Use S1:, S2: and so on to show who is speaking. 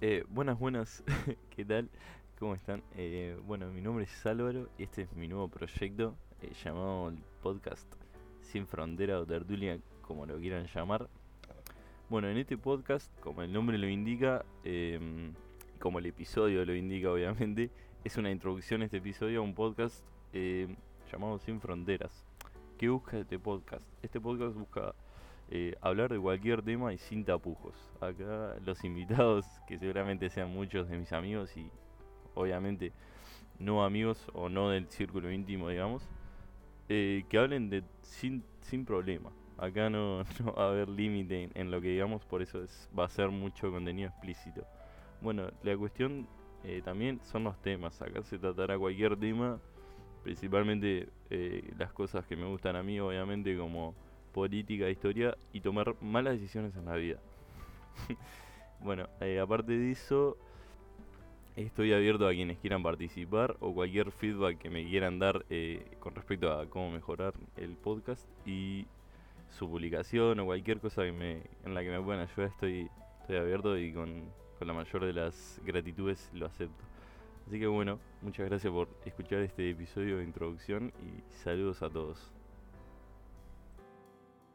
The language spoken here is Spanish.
S1: Eh, buenas, buenas, ¿qué tal? ¿Cómo están? Eh, bueno, mi nombre es Álvaro y este es mi nuevo proyecto eh, llamado el podcast Sin Frontera o Tertulia, como lo quieran llamar. Bueno, en este podcast, como el nombre lo indica, em, como el episodio lo indica obviamente, es una introducción a este episodio a un podcast em, llamado Sin Fronteras. ¿Qué busca este podcast? Este podcast busca eh, hablar de cualquier tema y sin tapujos. Acá los invitados, que seguramente sean muchos de mis amigos y obviamente no amigos o no del círculo íntimo, digamos, eh, que hablen de sin, sin problema. Acá no, va a haber límite en, lo que digamos, por eso es, va a ser mucho contenido explícito. Bueno, la cuestión eh, también son los temas. Acá se tratará cualquier tema, principalmente las cosas que me gustan a mí, obviamente, como política, historia y tomar malas decisiones en la vida. bueno, eh, aparte de eso, estoy abierto a quienes quieran participar o cualquier feedback que me quieran dar eh, con respecto a cómo mejorar el podcast y su publicación o cualquier cosa que me, en la que me puedan ayudar. Estoy, estoy abierto y con, con la mayor de las gratitudes lo acepto. Así que bueno, muchas gracias por escuchar este episodio de introducción y saludos a todos.